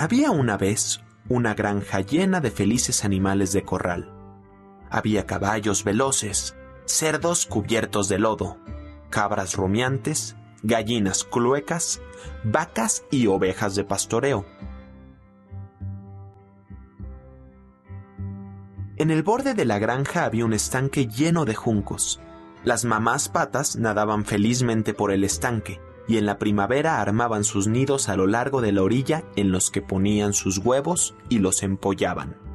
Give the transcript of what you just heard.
Había una vez una granja llena de felices animales de corral. Había caballos veloces, cerdos cubiertos de lodo, cabras rumiantes, gallinas cluecas, vacas y ovejas de pastoreo. En el borde de la granja había un estanque lleno de juncos. Las mamás patas nadaban felizmente por el estanque y en la primavera armaban sus nidos a lo largo de la orilla en los que ponían sus huevos y los empollaban.